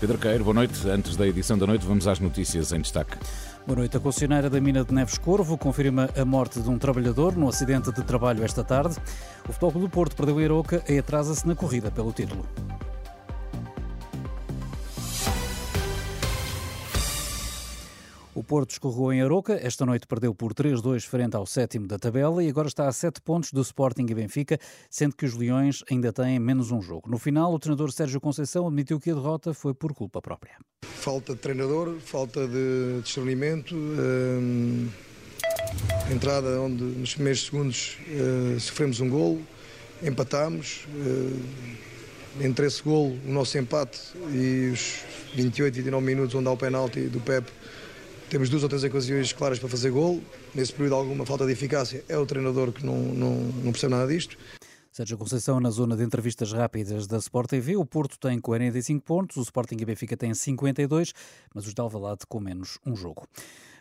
Pedro Queiro, boa noite. Antes da edição da noite, vamos às notícias em destaque. Boa noite. A concessionária da mina de Neves Corvo confirma a morte de um trabalhador no acidente de trabalho esta tarde. O Futebol do Porto perdeu a Eroca e atrasa-se na corrida pelo título. Porto escorregou em Aroca, esta noite perdeu por 3-2 frente ao sétimo da tabela e agora está a 7 pontos do Sporting e Benfica, sendo que os Leões ainda têm menos um jogo. No final, o treinador Sérgio Conceição admitiu que a derrota foi por culpa própria. Falta de treinador, falta de discernimento, hum, entrada onde nos primeiros segundos hum, sofremos um gol, empatámos, hum, entre esse gol, o nosso empate e os 28, 29 minutos onde há o penalti do Pepe, temos duas ou três ocasiões claras para fazer gol. Nesse período, alguma falta de eficácia. É o treinador que não, não, não percebe nada disto. Sérgio Conceição na zona de entrevistas rápidas da Sport TV. O Porto tem 45 pontos, o Sporting e Benfica têm 52, mas os de Alvalade com menos um jogo.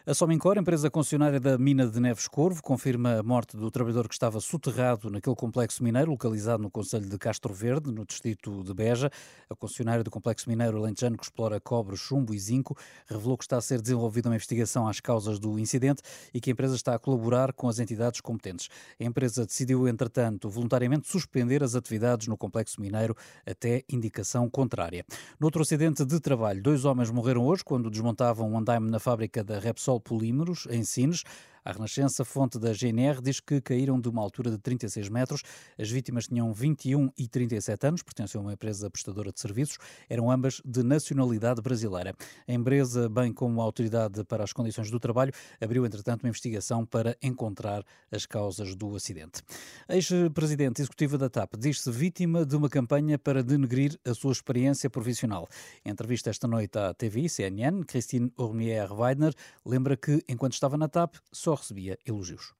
A Somincor, empresa concessionária da mina de Neves Corvo, confirma a morte do trabalhador que estava soterrado naquele complexo mineiro localizado no Conselho de Castro Verde, no distrito de Beja. A concessionária do complexo mineiro alentejano que explora cobre, chumbo e zinco revelou que está a ser desenvolvida uma investigação às causas do incidente e que a empresa está a colaborar com as entidades competentes. A empresa decidiu, entretanto, voluntariamente suspender as atividades no complexo mineiro até indicação contrária. No outro acidente de trabalho, dois homens morreram hoje quando desmontavam um andaime na fábrica da Repsol polímeros em Sines. A Renascença, fonte da GNR, diz que caíram de uma altura de 36 metros. As vítimas tinham 21 e 37 anos, pertenciam a uma empresa prestadora de serviços, eram ambas de nacionalidade brasileira. A empresa, bem como a Autoridade para as Condições do Trabalho, abriu, entretanto, uma investigação para encontrar as causas do acidente. Ex-presidente executiva da TAP diz-se vítima de uma campanha para denegrir a sua experiência profissional. Em entrevista esta noite à TVI, CNN, Christine Ormier-Weidner lembra que, enquanto estava na TAP, só recebia elogios.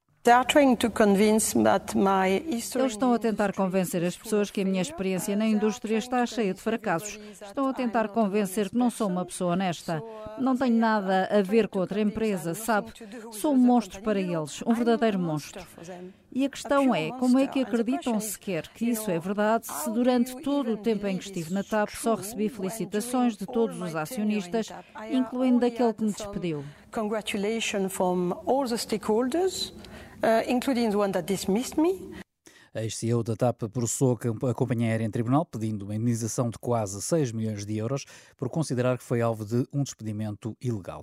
Eles estão a tentar convencer as pessoas que a minha experiência na indústria está cheia de fracassos. Estão a tentar convencer que não sou uma pessoa honesta. Não tenho nada a ver com outra empresa, sabe? Sou um monstro para eles, um verdadeiro monstro. E a questão é, como é que acreditam sequer que isso é verdade se durante todo o tempo em que estive na TAP só recebi felicitações de todos os acionistas, incluindo daquele que me despediu? Congratulations from all the stakeholders uh, including the one that dismissed me. A ex-CEO da TAP processou a companhia aérea em tribunal, pedindo uma indenização de quase 6 milhões de euros por considerar que foi alvo de um despedimento ilegal.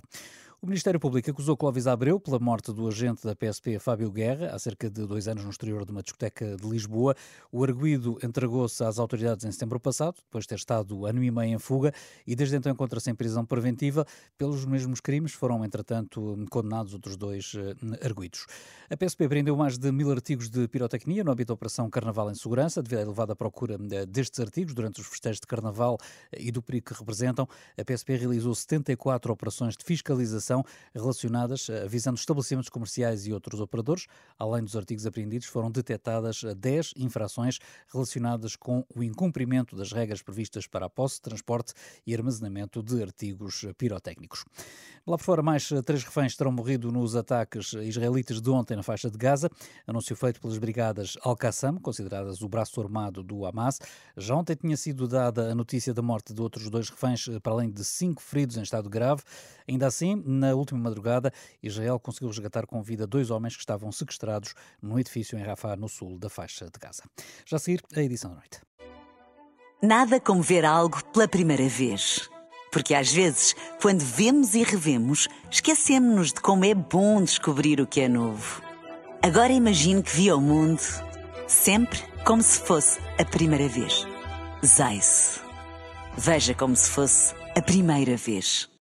O Ministério Público acusou Clóvis Abreu pela morte do agente da PSP Fábio Guerra, há cerca de dois anos no exterior de uma discoteca de Lisboa. O arguído entregou-se às autoridades em setembro passado, depois de ter estado ano e meio em fuga, e desde então encontra-se em prisão preventiva. Pelos mesmos crimes foram, entretanto, condenados outros dois uh, arguídos. A PSP prendeu mais de mil artigos de pirotecnia no âmbito da Operação Carnaval em Segurança, devido à elevada procura uh, destes artigos durante os festejos de Carnaval uh, e do perigo que representam. A PSP realizou 74 operações de fiscalização relacionadas, eh, visando estabelecimentos comerciais e outros operadores. Além dos artigos apreendidos, foram detectadas 10 eh, infrações relacionadas com o incumprimento das regras previstas para a posse, transporte e armazenamento de artigos eh, pirotécnicos. Lá por fora, mais três reféns terão morrido nos ataques israelitas de ontem na faixa de Gaza, anúncio feito pelas brigadas Al-Qassam, consideradas o braço armado do Hamas. Já ontem tinha sido dada a notícia da morte de outros dois reféns, para além de cinco feridos em estado grave. Ainda assim, na última madrugada, Israel conseguiu resgatar com vida dois homens que estavam sequestrados num edifício em Rafah, no sul da faixa de Gaza. Já a seguir, a edição da noite. Nada como ver algo pela primeira vez. Porque às vezes, quando vemos e revemos, esquecemos-nos de como é bom descobrir o que é novo. Agora imagine que viu o mundo sempre como se fosse a primeira vez. Zais. Veja como se fosse a primeira vez.